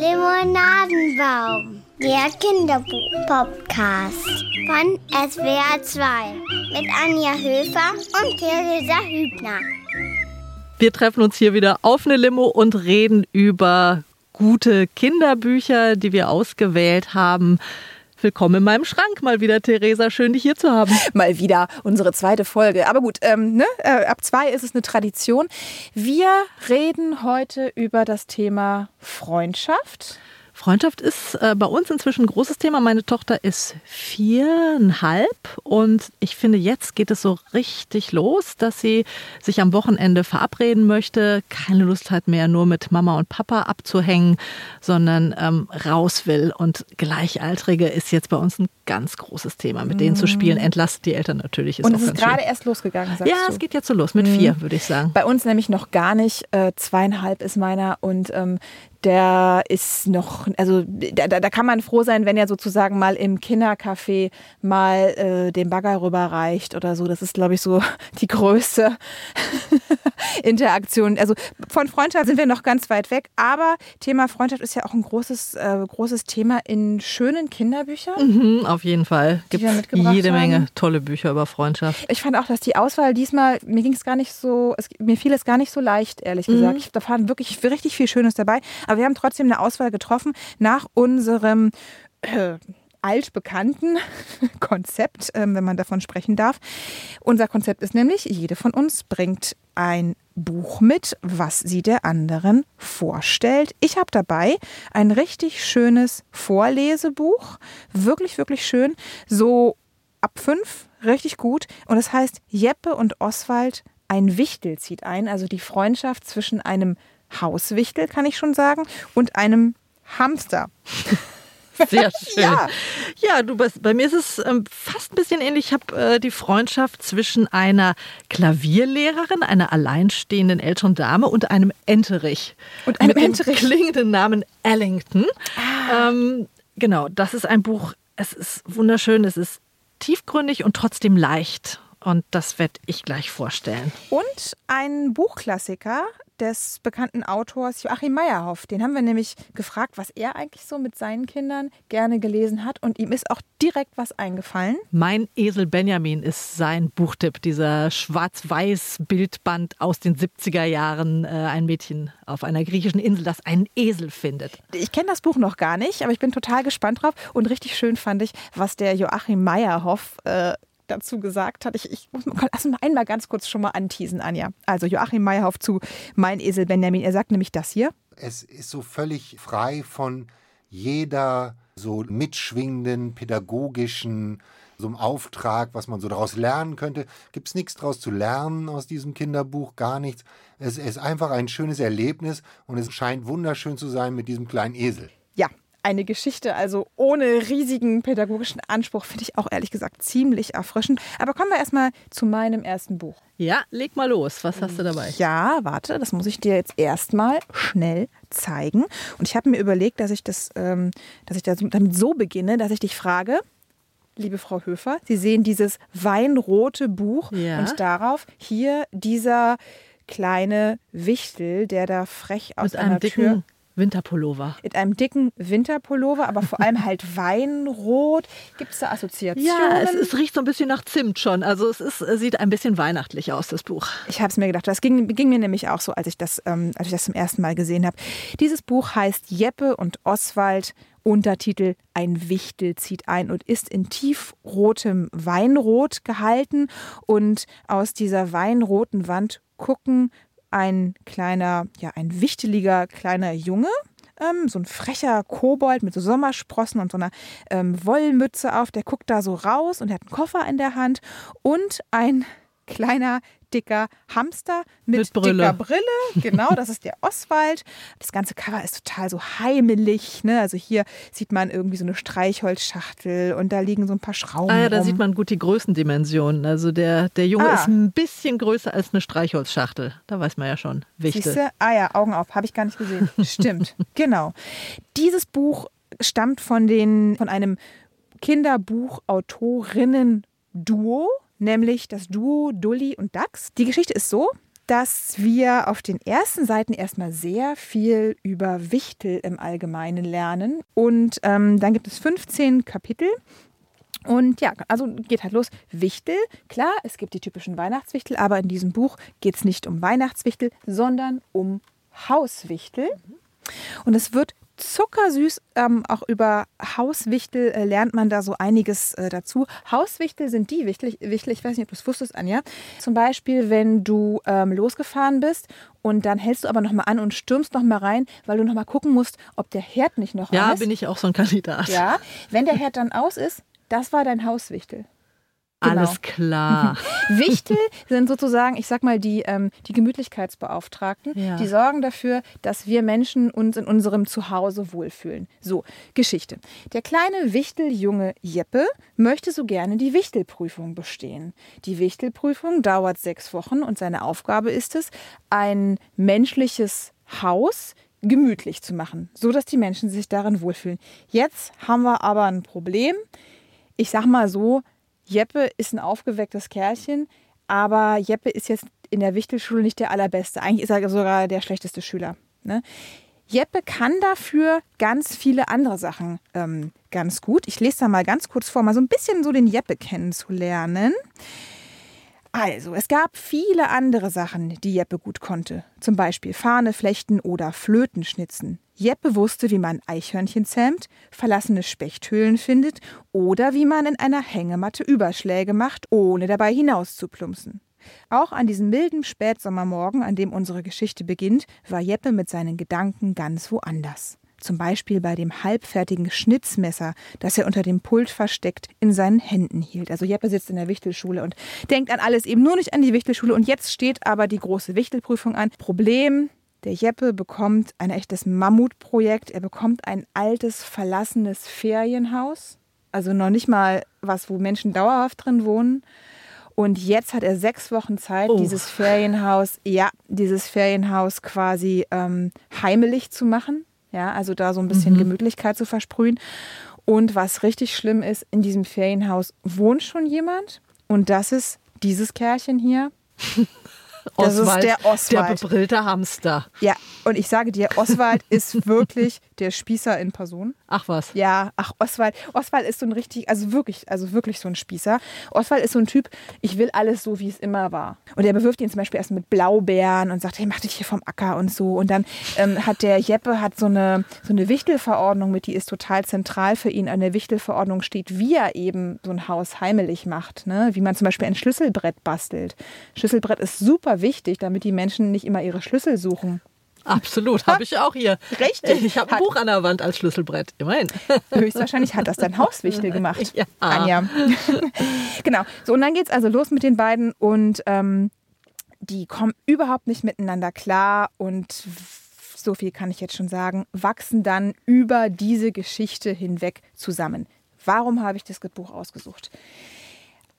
Limonadenbaum, der Kinderbuch-Podcast von SWR 2 mit Anja Höfer und Theresa Hübner. Wir treffen uns hier wieder auf eine Limo und reden über gute Kinderbücher, die wir ausgewählt haben. Willkommen in meinem Schrank mal wieder, Theresa. Schön, dich hier zu haben. Mal wieder unsere zweite Folge. Aber gut, ähm, ne? äh, ab zwei ist es eine Tradition. Wir reden heute über das Thema Freundschaft. Freundschaft ist äh, bei uns inzwischen ein großes Thema. Meine Tochter ist viereinhalb und ich finde, jetzt geht es so richtig los, dass sie sich am Wochenende verabreden möchte, keine Lust hat mehr, nur mit Mama und Papa abzuhängen, sondern ähm, raus will. Und Gleichaltrige ist jetzt bei uns ein ganz großes Thema, mit denen zu spielen. Entlastet die Eltern natürlich. Ist und es ist gerade erst losgegangen, sagst Ja, du? es geht jetzt so los, mit mhm. vier, würde ich sagen. Bei uns nämlich noch gar nicht. Äh, zweieinhalb ist meiner und ähm, der ist noch, also da, da kann man froh sein, wenn er sozusagen mal im Kindercafé mal äh, den Bagger rüberreicht oder so. Das ist, glaube ich, so die größte Interaktion. Also von Freundschaft sind wir noch ganz weit weg, aber Thema Freundschaft ist ja auch ein großes, äh, großes Thema in schönen Kinderbüchern. Mhm, auf jeden Fall. Gibt jede haben. Menge tolle Bücher über Freundschaft. Ich fand auch, dass die Auswahl diesmal, mir ging es gar nicht so, es, mir fiel es gar nicht so leicht, ehrlich mhm. gesagt. Ich, da war wirklich richtig viel Schönes dabei. Aber wir haben trotzdem eine Auswahl getroffen nach unserem äh, altbekannten Konzept, äh, wenn man davon sprechen darf. Unser Konzept ist nämlich, jede von uns bringt ein Buch mit, was sie der anderen vorstellt. Ich habe dabei ein richtig schönes Vorlesebuch, wirklich, wirklich schön, so ab fünf, richtig gut. Und es das heißt Jeppe und Oswald, ein Wichtel zieht ein, also die Freundschaft zwischen einem Hauswichtel, kann ich schon sagen, und einem Hamster. Sehr schön. Ja, ja du, bei mir ist es ähm, fast ein bisschen ähnlich. Ich habe äh, die Freundschaft zwischen einer Klavierlehrerin, einer alleinstehenden älteren Dame und einem Enterich. Und einem mit Enterich. Dem klingenden Namen Ellington. Ah. Ähm, genau, das ist ein Buch. Es ist wunderschön, es ist tiefgründig und trotzdem leicht. Und das werde ich gleich vorstellen. Und ein Buchklassiker, des bekannten Autors Joachim Meyerhoff. Den haben wir nämlich gefragt, was er eigentlich so mit seinen Kindern gerne gelesen hat. Und ihm ist auch direkt was eingefallen. Mein Esel Benjamin ist sein Buchtipp, dieser schwarz-weiß Bildband aus den 70er Jahren. Äh, ein Mädchen auf einer griechischen Insel, das einen Esel findet. Ich kenne das Buch noch gar nicht, aber ich bin total gespannt drauf. Und richtig schön fand ich, was der Joachim Meyerhoff äh, dazu gesagt hat. Ich, ich muss mal, lass mal einmal ganz kurz schon mal anteasen, Anja. Also Joachim Meyerhoff zu Mein Esel Benjamin. Er sagt nämlich das hier. Es ist so völlig frei von jeder so mitschwingenden pädagogischen so einem Auftrag, was man so daraus lernen könnte. Gibt es nichts daraus zu lernen aus diesem Kinderbuch? Gar nichts. Es ist einfach ein schönes Erlebnis und es scheint wunderschön zu sein mit diesem kleinen Esel. Ja, eine Geschichte, also ohne riesigen pädagogischen Anspruch, finde ich auch ehrlich gesagt ziemlich erfrischend. Aber kommen wir erstmal zu meinem ersten Buch. Ja, leg mal los. Was hast du dabei? Ja, warte, das muss ich dir jetzt erstmal schnell zeigen. Und ich habe mir überlegt, dass ich das, ähm, dass ich damit so beginne, dass ich dich frage, liebe Frau Höfer, Sie sehen dieses weinrote Buch ja. und darauf hier dieser kleine Wichtel, der da frech aus Mit einer Tür Winterpullover. Mit einem dicken Winterpullover, aber vor allem halt Weinrot. Gibt es da Assoziationen? Ja, es, es, riecht so ein bisschen nach Zimt schon. Also es ist, sieht ein bisschen weihnachtlich aus, das Buch. Ich habe es mir gedacht. Das ging, ging, mir nämlich auch so, als ich, das, ähm, als ich das zum ersten Mal gesehen habe. Dieses Buch heißt Jeppe und Oswald Untertitel Ein Wichtel zieht ein und ist in tiefrotem Weinrot gehalten. Und aus dieser weinroten Wand gucken ein kleiner, ja, ein wichteliger kleiner Junge, ähm, so ein frecher Kobold mit so Sommersprossen und so einer ähm, Wollmütze auf, der guckt da so raus und er hat einen Koffer in der Hand und ein kleiner dicker Hamster mit, mit Brille. dicker Brille. Genau, das ist der Oswald. Das ganze Cover ist total so heimelig. Ne? Also hier sieht man irgendwie so eine Streichholzschachtel und da liegen so ein paar Schrauben. Ah ja, da rum. sieht man gut die Größendimensionen. Also der, der Junge ah. ist ein bisschen größer als eine Streichholzschachtel. Da weiß man ja schon. Wichtig. Siehste? Ah ja, Augen auf, habe ich gar nicht gesehen. Stimmt, genau. Dieses Buch stammt von, den, von einem Kinderbuchautorinnen-Duo nämlich das Duo Dully und Dax. Die Geschichte ist so, dass wir auf den ersten Seiten erstmal sehr viel über Wichtel im Allgemeinen lernen. Und ähm, dann gibt es 15 Kapitel. Und ja, also geht halt los. Wichtel, klar, es gibt die typischen Weihnachtswichtel, aber in diesem Buch geht es nicht um Weihnachtswichtel, sondern um Hauswichtel. Und es wird zuckersüß. Ähm, auch über Hauswichtel äh, lernt man da so einiges äh, dazu. Hauswichtel sind die Wichtel, Wichtel, ich weiß nicht, ob du es wusstest, Anja. Zum Beispiel, wenn du ähm, losgefahren bist und dann hältst du aber nochmal an und stürmst nochmal rein, weil du nochmal gucken musst, ob der Herd nicht noch ja, an ist. Ja, bin ich auch so ein Kandidat. Ja, wenn der Herd dann aus ist, das war dein Hauswichtel. Genau. Alles klar. Wichtel sind sozusagen, ich sag mal, die, ähm, die Gemütlichkeitsbeauftragten. Ja. Die sorgen dafür, dass wir Menschen uns in unserem Zuhause wohlfühlen. So, Geschichte. Der kleine Wichteljunge Jeppe möchte so gerne die Wichtelprüfung bestehen. Die Wichtelprüfung dauert sechs Wochen und seine Aufgabe ist es, ein menschliches Haus gemütlich zu machen, so dass die Menschen sich darin wohlfühlen. Jetzt haben wir aber ein Problem. Ich sag mal so, Jeppe ist ein aufgewecktes Kerlchen, aber Jeppe ist jetzt in der Wichtelschule nicht der allerbeste. Eigentlich ist er sogar der schlechteste Schüler. Ne? Jeppe kann dafür ganz viele andere Sachen ähm, ganz gut. Ich lese da mal ganz kurz vor, mal so ein bisschen so den Jeppe kennenzulernen. Also, es gab viele andere Sachen, die Jeppe gut konnte. Zum Beispiel Fahne flechten oder Flöten schnitzen. Jeppe wusste, wie man Eichhörnchen zähmt, verlassene Spechthöhlen findet oder wie man in einer Hängematte Überschläge macht, ohne dabei hinauszuplumpsen. Auch an diesem milden Spätsommermorgen, an dem unsere Geschichte beginnt, war Jeppe mit seinen Gedanken ganz woanders. Zum Beispiel bei dem halbfertigen Schnitzmesser, das er unter dem Pult versteckt in seinen Händen hielt. Also Jeppe sitzt in der Wichtelschule und denkt an alles, eben nur nicht an die Wichtelschule. Und jetzt steht aber die große Wichtelprüfung an. Problem, der Jeppe bekommt ein echtes Mammutprojekt. Er bekommt ein altes, verlassenes Ferienhaus. Also noch nicht mal was, wo Menschen dauerhaft drin wohnen. Und jetzt hat er sechs Wochen Zeit, oh. dieses Ferienhaus, ja, dieses Ferienhaus quasi ähm, heimelig zu machen. Ja, also da so ein bisschen mhm. Gemütlichkeit zu versprühen. Und was richtig schlimm ist, in diesem Ferienhaus wohnt schon jemand. Und das ist dieses Kerlchen hier. Das Oswald, ist der Oswald. Der bebrillte Hamster. Ja, und ich sage dir, Oswald ist wirklich der Spießer in Person. Ach was. Ja, ach Oswald. Oswald ist so ein richtig, also wirklich, also wirklich so ein Spießer. Oswald ist so ein Typ, ich will alles so, wie es immer war. Und er bewirft ihn zum Beispiel erst mit Blaubeeren und sagt, hey, mach dich hier vom Acker und so. Und dann ähm, hat der Jeppe hat so eine, so eine Wichtelverordnung mit, die ist total zentral für ihn. An der Wichtelverordnung steht, wie er eben so ein Haus heimelig macht. Ne? Wie man zum Beispiel ein Schlüsselbrett bastelt. Schlüsselbrett ist super wichtig, damit die Menschen nicht immer ihre Schlüssel suchen. Absolut, habe ich auch hier. Richtig. Ich habe ein Buch an der Wand als Schlüsselbrett, immerhin. Höchstwahrscheinlich hat das dein Hauswichtel gemacht, ja. Anja. genau. So, und dann geht es also los mit den beiden und ähm, die kommen überhaupt nicht miteinander klar und so viel kann ich jetzt schon sagen, wachsen dann über diese Geschichte hinweg zusammen. Warum habe ich das Buch ausgesucht?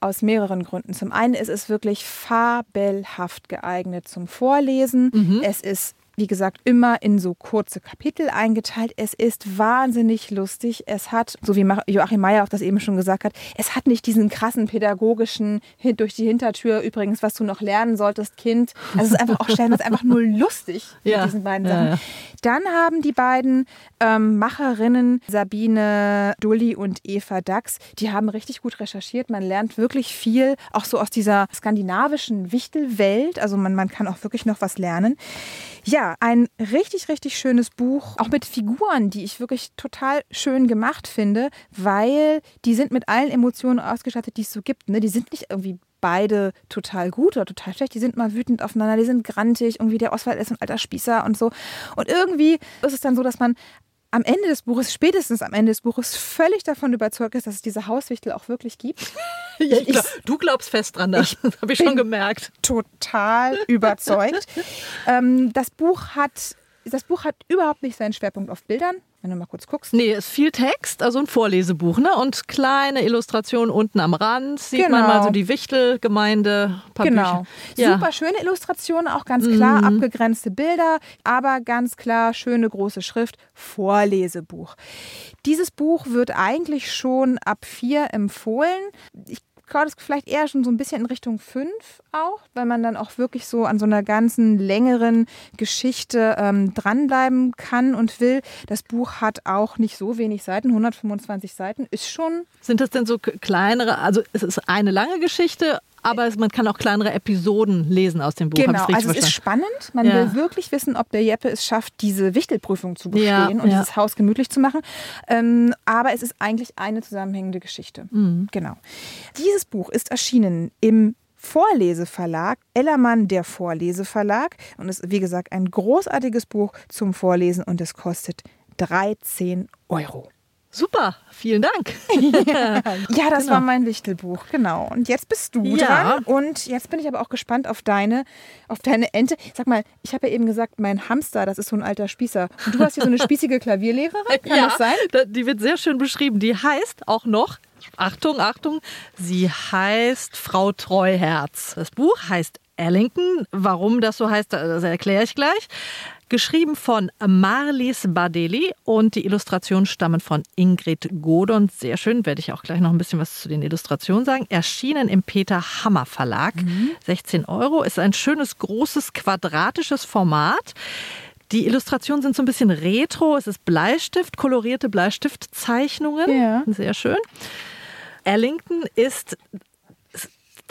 Aus mehreren Gründen. Zum einen ist es wirklich fabelhaft geeignet zum Vorlesen. Mhm. Es ist wie gesagt, immer in so kurze Kapitel eingeteilt. Es ist wahnsinnig lustig. Es hat, so wie Joachim Meyer auch das eben schon gesagt hat, es hat nicht diesen krassen pädagogischen durch die Hintertür übrigens, was du noch lernen solltest, Kind. Also es ist einfach auch stellenweise einfach nur lustig ja. mit diesen beiden Sachen. Ja, ja. Dann haben die beiden ähm, Macherinnen Sabine Dulli und Eva Dax, die haben richtig gut recherchiert. Man lernt wirklich viel, auch so aus dieser skandinavischen Wichtelwelt. Also man, man kann auch wirklich noch was lernen. Ja, ein richtig, richtig schönes Buch, auch mit Figuren, die ich wirklich total schön gemacht finde, weil die sind mit allen Emotionen ausgestattet, die es so gibt. Ne? Die sind nicht irgendwie beide total gut oder total schlecht. Die sind mal wütend aufeinander, die sind grantig, irgendwie der Oswald ist ein alter Spießer und so. Und irgendwie ist es dann so, dass man am Ende des Buches, spätestens am Ende des Buches, völlig davon überzeugt ist, dass es diese Hauswichtel auch wirklich gibt. ich glaub, du glaubst fest dran, das habe ich schon gemerkt. Total überzeugt. ähm, das Buch hat das Buch hat überhaupt nicht seinen Schwerpunkt auf Bildern, wenn du mal kurz guckst. Nee, es ist viel Text, also ein Vorlesebuch, ne? Und kleine Illustrationen unten am Rand sieht genau. man mal so die Wichtelgemeinde. Genau. Ja. Super schöne Illustrationen, auch ganz klar mhm. abgegrenzte Bilder, aber ganz klar schöne große Schrift. Vorlesebuch. Dieses Buch wird eigentlich schon ab vier empfohlen. Ich kaut es vielleicht eher schon so ein bisschen in Richtung 5 auch, weil man dann auch wirklich so an so einer ganzen längeren Geschichte ähm, dranbleiben kann und will. Das Buch hat auch nicht so wenig Seiten, 125 Seiten, ist schon. Sind das denn so kleinere, also es ist eine lange Geschichte, aber man kann auch kleinere Episoden lesen aus dem Buch. Genau, also es ist spannend. Man ja. will wirklich wissen, ob der Jeppe es schafft, diese Wichtelprüfung zu bestehen ja, und ja. dieses Haus gemütlich zu machen. Ähm, aber es ist eigentlich eine zusammenhängende Geschichte. Mhm. Genau. Dieses Buch ist erschienen im Vorleseverlag, Ellermann der Vorleseverlag. Und es ist, wie gesagt, ein großartiges Buch zum Vorlesen und es kostet 13 Euro. Super, vielen Dank. ja, das genau. war mein Wichtelbuch, genau. Und jetzt bist du ja. dran. Und jetzt bin ich aber auch gespannt auf deine, auf deine Ente. Sag mal, ich habe ja eben gesagt, mein Hamster, das ist so ein alter Spießer. Und du hast hier so eine spießige Klavierlehrerin, kann ja, das sein? Die wird sehr schön beschrieben. Die heißt auch noch Achtung, Achtung, sie heißt Frau Treuherz. Das Buch heißt Ellington. Warum das so heißt, das erkläre ich gleich. Geschrieben von Marlies Badeli und die Illustrationen stammen von Ingrid Godon. Sehr schön, werde ich auch gleich noch ein bisschen was zu den Illustrationen sagen. Erschienen im Peter Hammer Verlag. Mhm. 16 Euro. Ist ein schönes, großes, quadratisches Format. Die Illustrationen sind so ein bisschen retro. Es ist Bleistift, kolorierte Bleistiftzeichnungen. Ja. Sehr schön. Ellington ist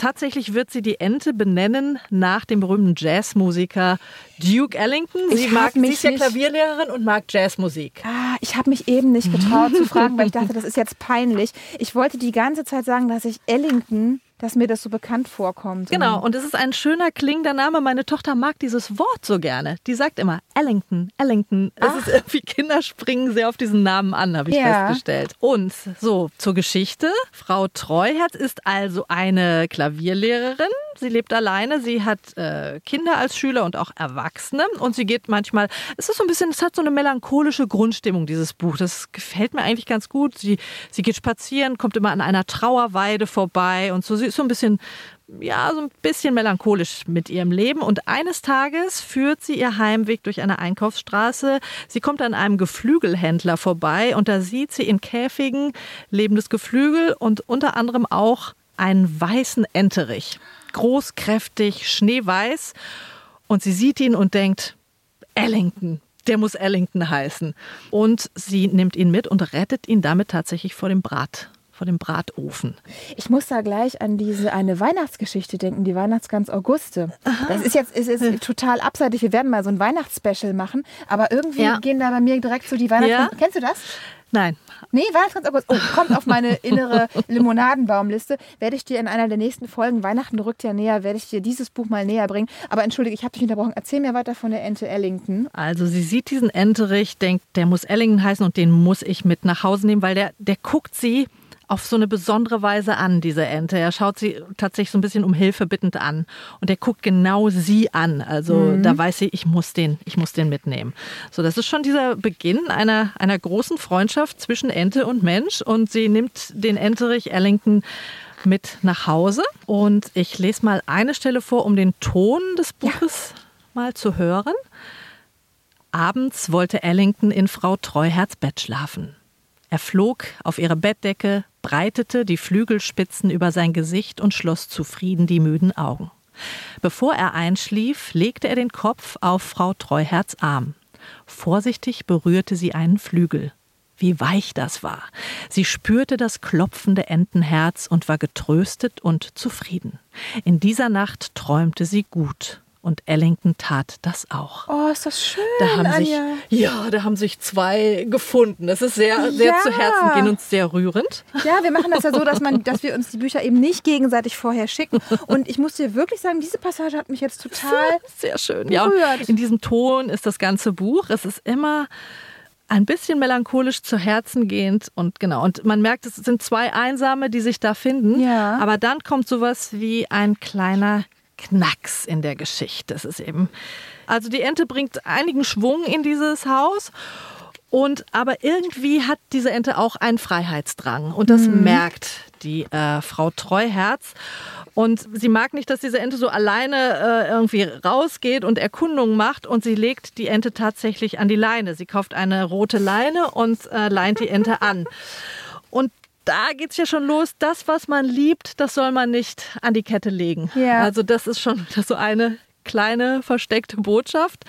Tatsächlich wird sie die Ente benennen nach dem berühmten Jazzmusiker Duke Ellington. Sie ich mag sie ist ja Klavierlehrerin und mag Jazzmusik. Ah, ich habe mich eben nicht getraut zu fragen, weil ich dachte, das ist jetzt peinlich. Ich wollte die ganze Zeit sagen, dass ich Ellington dass mir das so bekannt vorkommt. Genau, und es ist ein schöner klingender Name. Meine Tochter mag dieses Wort so gerne. Die sagt immer Ellington, Ellington. Es ist irgendwie, Kinder springen sehr auf diesen Namen an, habe ich ja. festgestellt. Und so zur Geschichte. Frau Treuherz ist also eine Klavierlehrerin. Sie lebt alleine. Sie hat äh, Kinder als Schüler und auch Erwachsene. Und sie geht manchmal, es ist so ein bisschen, es hat so eine melancholische Grundstimmung, dieses Buch. Das gefällt mir eigentlich ganz gut. Sie, sie geht spazieren, kommt immer an einer Trauerweide vorbei und so. Sie ist so ein bisschen ja, so ein bisschen melancholisch mit ihrem Leben. Und eines Tages führt sie ihr Heimweg durch eine Einkaufsstraße. Sie kommt an einem Geflügelhändler vorbei und da sieht sie in Käfigen lebendes Geflügel und unter anderem auch einen weißen Enterich. Groß, kräftig, schneeweiß. Und sie sieht ihn und denkt, Ellington, der muss Ellington heißen. Und sie nimmt ihn mit und rettet ihn damit tatsächlich vor dem Brat vor dem Bratofen. Ich muss da gleich an diese eine Weihnachtsgeschichte denken, die Weihnachtsgans Auguste. Aha. Das ist jetzt ist, ist total abseitig. Wir werden mal so ein Weihnachtsspecial machen, aber irgendwie ja. gehen da bei mir direkt so die Weihnachts. Ja. Kennst du das? Nein. Nee, Weihnachtsgans August. Oh, kommt auf meine innere Limonadenbaumliste. Werde ich dir in einer der nächsten Folgen, Weihnachten rückt ja näher, werde ich dir dieses Buch mal näher bringen. Aber entschuldige, ich habe dich unterbrochen. Erzähl mir weiter von der Ente Ellington. Also sie sieht diesen Enterich, denkt, der muss Ellington heißen und den muss ich mit nach Hause nehmen, weil der, der guckt sie auf so eine besondere Weise an, diese Ente. Er schaut sie tatsächlich so ein bisschen um Hilfe bittend an. Und er guckt genau sie an. Also mhm. da weiß sie, ich muss den, ich muss den mitnehmen. So, das ist schon dieser Beginn einer, einer großen Freundschaft zwischen Ente und Mensch. Und sie nimmt den Enterich Ellington mit nach Hause. Und ich lese mal eine Stelle vor, um den Ton des Buches ja. mal zu hören. Abends wollte Ellington in Frau Treuherz Bett schlafen. Er flog auf ihre Bettdecke, breitete die Flügelspitzen über sein Gesicht und schloss zufrieden die müden Augen. Bevor er einschlief, legte er den Kopf auf Frau Treuherz Arm. Vorsichtig berührte sie einen Flügel. Wie weich das war. Sie spürte das klopfende Entenherz und war getröstet und zufrieden. In dieser Nacht träumte sie gut. Und Ellington tat das auch. Oh, ist das schön. Da haben sich, ja, da haben sich zwei gefunden. Das ist sehr, sehr ja. zu Herzen gehend und sehr rührend. Ja, wir machen das ja so, dass, man, dass wir uns die Bücher eben nicht gegenseitig vorher schicken. Und ich muss dir wirklich sagen, diese Passage hat mich jetzt total sehr schön. Berührt. Ja, in diesem Ton ist das ganze Buch. Es ist immer ein bisschen melancholisch zu Herzen gehend und genau. Und man merkt, es sind zwei Einsame, die sich da finden. Ja. Aber dann kommt sowas wie ein kleiner Knacks in der Geschichte. Es ist eben, also die Ente bringt einigen Schwung in dieses Haus. Und aber irgendwie hat diese Ente auch einen Freiheitsdrang und das mhm. merkt die äh, Frau Treuherz. Und sie mag nicht, dass diese Ente so alleine äh, irgendwie rausgeht und Erkundungen macht. Und sie legt die Ente tatsächlich an die Leine. Sie kauft eine rote Leine und äh, leint die Ente an. Und da geht es ja schon los. Das, was man liebt, das soll man nicht an die Kette legen. Ja. Also das ist schon so eine kleine versteckte Botschaft.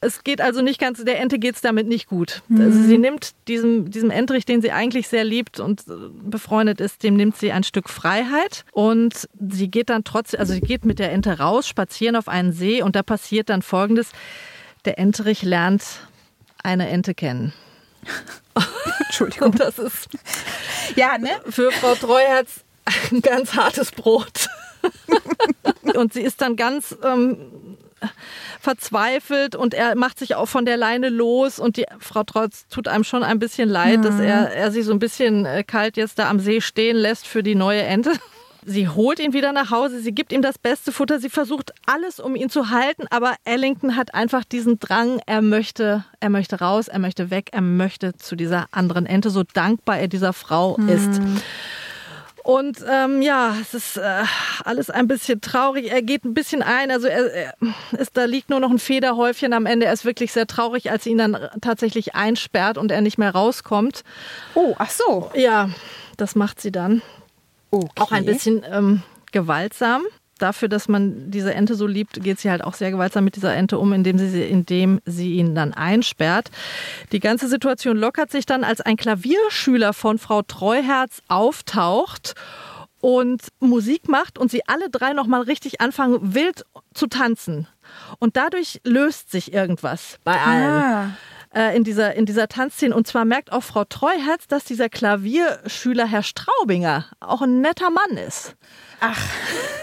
Es geht also nicht ganz, der Ente geht es damit nicht gut. Mhm. Also sie nimmt diesem, diesem Entrich, den sie eigentlich sehr liebt und äh, befreundet ist, dem nimmt sie ein Stück Freiheit und sie geht dann trotzdem, also sie geht mit der Ente raus, spazieren auf einen See und da passiert dann folgendes. Der Enterich lernt eine Ente kennen. Entschuldigung. Das ist Ja, ne? für Frau Treuherz ein ganz hartes Brot. und sie ist dann ganz ähm, verzweifelt und er macht sich auch von der Leine los und die Frau Treuherz tut einem schon ein bisschen leid, dass er, er sie so ein bisschen äh, kalt jetzt da am See stehen lässt für die neue Ente. Sie holt ihn wieder nach Hause, sie gibt ihm das beste Futter, sie versucht alles, um ihn zu halten, aber Ellington hat einfach diesen Drang, er möchte, er möchte raus, er möchte weg, er möchte zu dieser anderen Ente, so dankbar er dieser Frau ist. Und ähm, ja, es ist äh, alles ein bisschen traurig. Er geht ein bisschen ein. Also er, er ist, da liegt nur noch ein Federhäufchen am Ende. Er ist wirklich sehr traurig, als sie ihn dann tatsächlich einsperrt und er nicht mehr rauskommt. Oh, ach so. Ja, das macht sie dann. Okay. Auch ein bisschen ähm, gewaltsam. Dafür, dass man diese Ente so liebt, geht sie halt auch sehr gewaltsam mit dieser Ente um, indem sie, sie- indem sie ihn dann einsperrt. Die ganze Situation lockert sich dann, als ein Klavierschüler von Frau Treuherz auftaucht und Musik macht und sie alle drei nochmal richtig anfangen, wild zu tanzen. Und dadurch löst sich irgendwas bei allen Ah. Äh, in, dieser, in dieser Tanzszene. Und zwar merkt auch Frau Treuherz, dass dieser Klavierschüler Herr Straubinger auch ein netter Mann ist. Ach.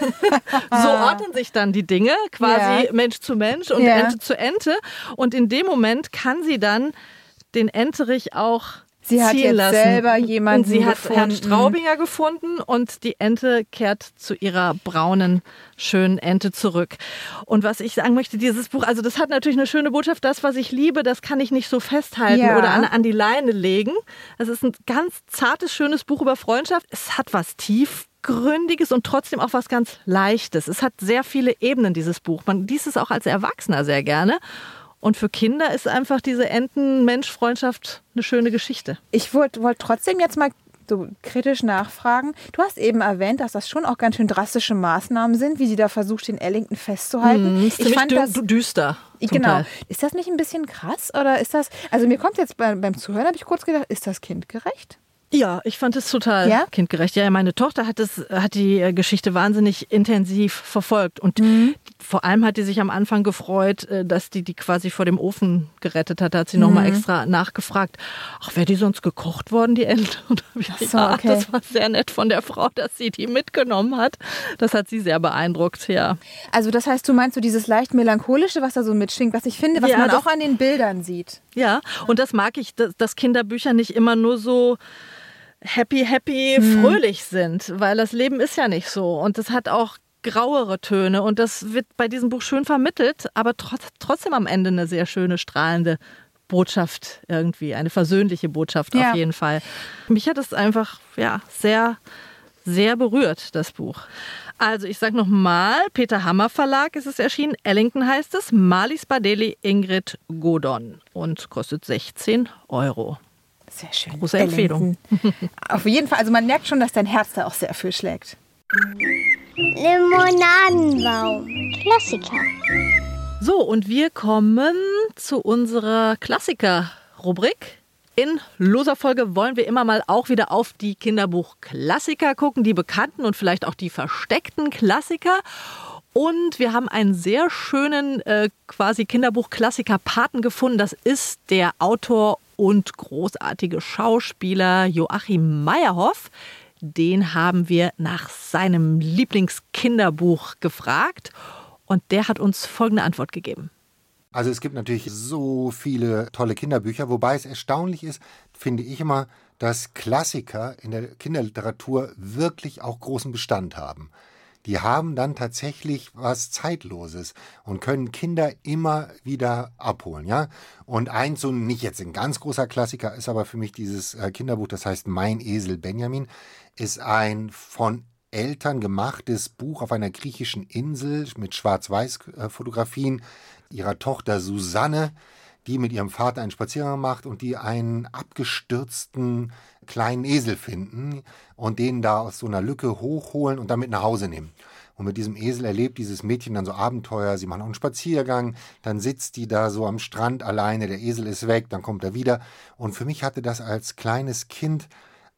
so ordnen sich dann die Dinge, quasi Ja. Mensch zu Mensch und Ja. Ente zu Ente. Und in dem Moment kann sie dann den Enterich auch Sie hat jetzt lassen. selber jemanden und sie hat Herrn gefunden. Straubinger gefunden und die Ente kehrt zu ihrer braunen, schönen Ente zurück. Und was ich sagen möchte, dieses Buch, also das hat natürlich eine schöne Botschaft. Das, was ich liebe, das kann ich nicht so festhalten Ja. oder an, an die Leine legen. Es ist ein ganz zartes, schönes Buch über Freundschaft. Es hat was tiefgründiges und trotzdem auch was ganz Leichtes. Es hat sehr viele Ebenen, dieses Buch. Man liest es auch als Erwachsener sehr gerne. Und für Kinder ist einfach diese Enten-Mensch-Freundschaft eine schöne Geschichte. Ich wollte wollt trotzdem jetzt mal so kritisch nachfragen. Du hast eben erwähnt, dass das schon auch ganz schön drastische Maßnahmen sind, wie sie da versucht, den Ellington festzuhalten. Hm, ist ich fand dü- das düster. genau. Teil. Ist das nicht ein bisschen krass oder ist das? Also mir kommt jetzt beim, beim Zuhören habe ich kurz gedacht, ist das kindgerecht? Ja, ich fand es total Ja? kindgerecht. Ja, meine Tochter hat, das, hat die äh, Geschichte wahnsinnig intensiv verfolgt. Und Mhm. vor allem hat die sich am Anfang gefreut, äh, dass die die quasi vor dem Ofen gerettet hat. Da hat sie nochmal Mhm. extra nachgefragt, ach, wäre die sonst gekocht worden, die Ente? Und ich Ach so, ja, okay. das war sehr nett von der Frau, dass sie die mitgenommen hat. Das hat sie sehr beeindruckt, ja. Also das heißt, du meinst so dieses leicht melancholische, was da so mitschwingt, was ich finde, was Ja, man auch an den Bildern sieht. Ja, und das mag ich, dass Kinderbücher nicht immer nur so happy, happy, fröhlich sind, weil das Leben ist ja nicht so. Und es hat auch grauere Töne und das wird bei diesem Buch schön vermittelt, aber trotz, trotzdem am Ende eine sehr schöne, strahlende Botschaft irgendwie, eine versöhnliche Botschaft Ja. auf jeden Fall. Mich hat es einfach, ja, sehr, sehr berührt, das Buch. Also ich sage nochmal, Peter Hammer Verlag ist es erschienen, Ellington heißt es, Marlies Badeli, Ingrid Godon und kostet 16 Euro. Sehr schön. Große Empfehlung. Auf jeden Fall, also man merkt schon, dass dein Herz da auch sehr viel schlägt. Limonadenbaum. Klassiker. So, und wir kommen zu unserer Klassiker-Rubrik. In loser Folge wollen wir immer mal auch wieder auf die Kinderbuch-Klassiker gucken, die bekannten und vielleicht auch die versteckten Klassiker. Und wir haben einen sehr schönen äh, quasi Kinderbuch-Klassiker-Paten gefunden. Das ist der Autor und großartige Schauspieler Joachim Meyerhoff. Den haben wir nach seinem Lieblingskinderbuch gefragt. Und der hat uns folgende Antwort gegeben. Also es gibt natürlich so viele tolle Kinderbücher, wobei es erstaunlich ist, finde ich immer, dass Klassiker in der Kinderliteratur wirklich auch großen Bestand haben. Die haben dann tatsächlich was Zeitloses und können Kinder immer wieder abholen, ja. Und eins so nicht jetzt ein ganz großer Klassiker ist aber für mich dieses äh, Kinderbuch, das heißt Mein Esel Benjamin, ist ein von Eltern gemachtes Buch auf einer griechischen Insel mit Schwarz-Weiß-Fotografien ihrer Tochter Susanne, die mit ihrem Vater einen Spaziergang macht und die einen abgestürzten kleinen Esel finden und den da aus so einer Lücke hochholen und damit nach Hause nehmen. Und mit diesem Esel erlebt dieses Mädchen dann so Abenteuer. Sie machen auch einen Spaziergang. Dann sitzt die da so am Strand alleine. Der Esel ist weg. Dann kommt er wieder. Und für mich hatte das als kleines Kind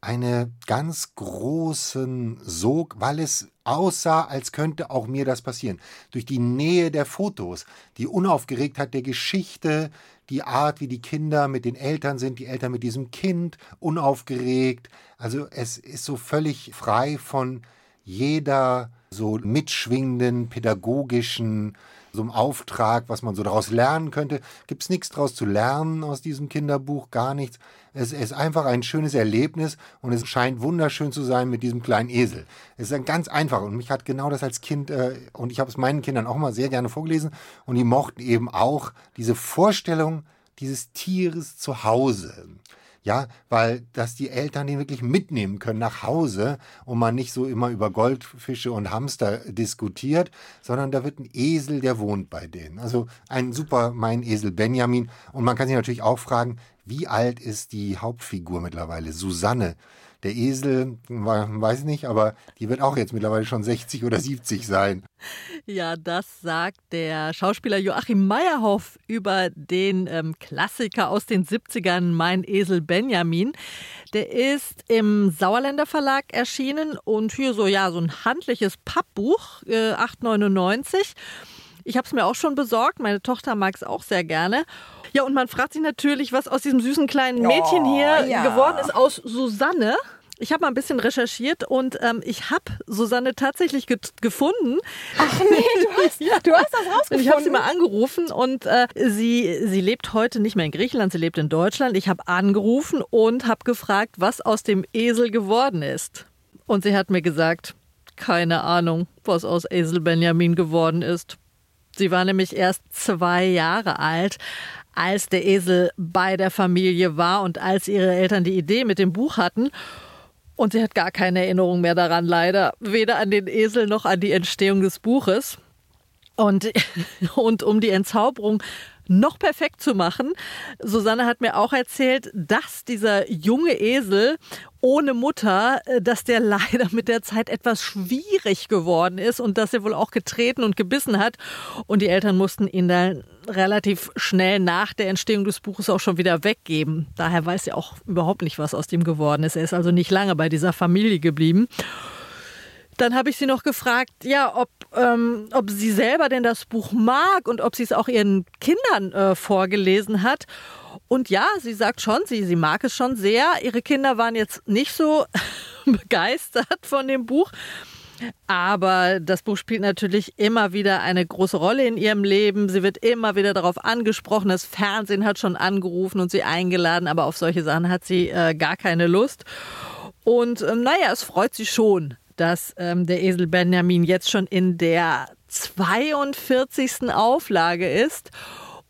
eine ganz großen Sog, weil es aussah, als könnte auch mir das passieren. Durch die Nähe der Fotos, die Unaufgeregtheit der Geschichte, die Art, wie die Kinder mit den Eltern sind, die Eltern mit diesem Kind, unaufgeregt. Also es ist so völlig frei von jeder so mitschwingenden pädagogischen so einem Auftrag, was man so daraus lernen könnte. Gibt es nichts daraus zu lernen aus diesem Kinderbuch, gar nichts. Es ist einfach ein schönes Erlebnis und es scheint wunderschön zu sein mit diesem kleinen Esel. Es ist ganz einfach und mich hat genau das als Kind äh, und ich habe es meinen Kindern auch mal sehr gerne vorgelesen und die mochten eben auch diese Vorstellung dieses Tieres zu Hause. Ja, weil dass die Eltern den wirklich mitnehmen können nach Hause und man nicht so immer über Goldfische und Hamster diskutiert, sondern da wird ein Esel, der wohnt bei denen. Also ein super mein Esel Benjamin. Und man kann sich natürlich auch fragen, wie alt ist die Hauptfigur mittlerweile? Susanne. Der Esel, weiß ich nicht, aber die wird auch jetzt mittlerweile schon 60 oder 70 sein. Ja, das sagt der Schauspieler Joachim Meyerhoff über den ähm, Klassiker aus den 70ern, Mein Esel Benjamin. Der ist im Sauerländer Verlag erschienen und hier so, ja, so ein handliches Pappbuch, äh, 8,99. Ich habe es mir auch schon besorgt. Meine Tochter mag es auch sehr gerne. Ja, und man fragt sich natürlich, was aus diesem süßen kleinen Mädchen hier ja. geworden ist, aus Susanne. Ich habe mal ein bisschen recherchiert und ähm, ich habe Susanne tatsächlich ge gefunden. Ach nee, du hast, ja. du hast das rausgefunden. Ich habe sie mal angerufen und äh, sie, sie lebt heute nicht mehr in Griechenland, sie lebt in Deutschland. Ich habe angerufen und habe gefragt, was aus dem Esel geworden ist. Und sie hat mir gesagt, keine Ahnung, was aus Esel Benjamin geworden ist. Sie war nämlich erst zwei Jahre alt, als der Esel bei der Familie war und als ihre Eltern die Idee mit dem Buch hatten. Und sie hat gar keine Erinnerung mehr daran, leider. Weder an den Esel noch an die Entstehung des Buches. Und, und um die Entzauberung noch perfekt zu machen. Susanne hat mir auch erzählt, dass dieser junge Esel ohne Mutter, äh, dass der leider mit der Zeit etwas schwierig geworden ist und dass er wohl auch getreten und gebissen hat. Und die Eltern mussten ihn dann relativ schnell nach der Entstehung des Buches auch schon wieder weggeben. Daher weiß er auch überhaupt nicht, was aus dem geworden ist. Er ist also nicht lange bei dieser Familie geblieben. Dann habe ich sie noch gefragt, ja, ob, ähm, ob sie selber denn das Buch mag und ob sie es auch ihren Kindern äh, vorgelesen hat. Und ja, sie sagt schon, sie, sie mag es schon sehr. Ihre Kinder waren jetzt nicht so begeistert von dem Buch. Aber das Buch spielt natürlich immer wieder eine große Rolle in ihrem Leben. Sie wird immer wieder darauf angesprochen. Das Fernsehen hat schon angerufen und sie eingeladen, aber auf solche Sachen hat sie äh, gar keine Lust. Und ähm, naja, es freut sie schon, dass ähm, der Esel Benjamin jetzt schon in der 42. Auflage ist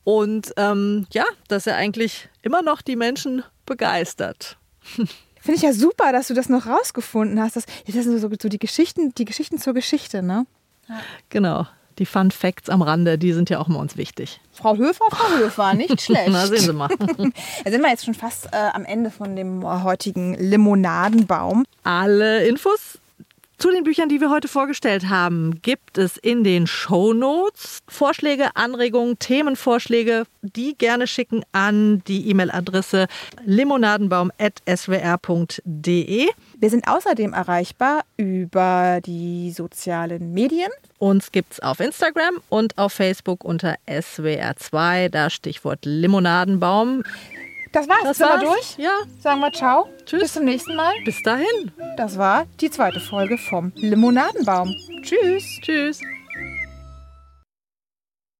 und ähm, ja, dass er eigentlich immer noch die Menschen begeistert. Finde ich ja super, dass du das noch rausgefunden hast. Das, das sind so, so die Geschichten, die Geschichten zur Geschichte, ne? Ja. Genau. Die Fun Facts am Rande, die sind ja auch mal uns wichtig. Frau Höfer, Frau Höfer, nicht schlecht. Na, sehen Sie mal. da sind wir jetzt schon fast äh, am Ende von dem heutigen Limonadenbaum. Alle Infos zu den Büchern, die wir heute vorgestellt haben, gibt es in den Show Notes Vorschläge, Anregungen, Themenvorschläge, die gerne schicken an die E-Mail-Adresse limonadenbaum.swr.de. Wir sind außerdem erreichbar über die sozialen Medien. Uns gibt es auf Instagram und auf Facebook unter SWR2, da Stichwort Limonadenbaum. Das war's. Das Sind war's. wir durch? Ja. Sagen wir ciao. Tschüss. Bis zum nächsten Mal. Bis dahin. Das war die zweite Folge vom Limonadenbaum. Tschüss. Tschüss.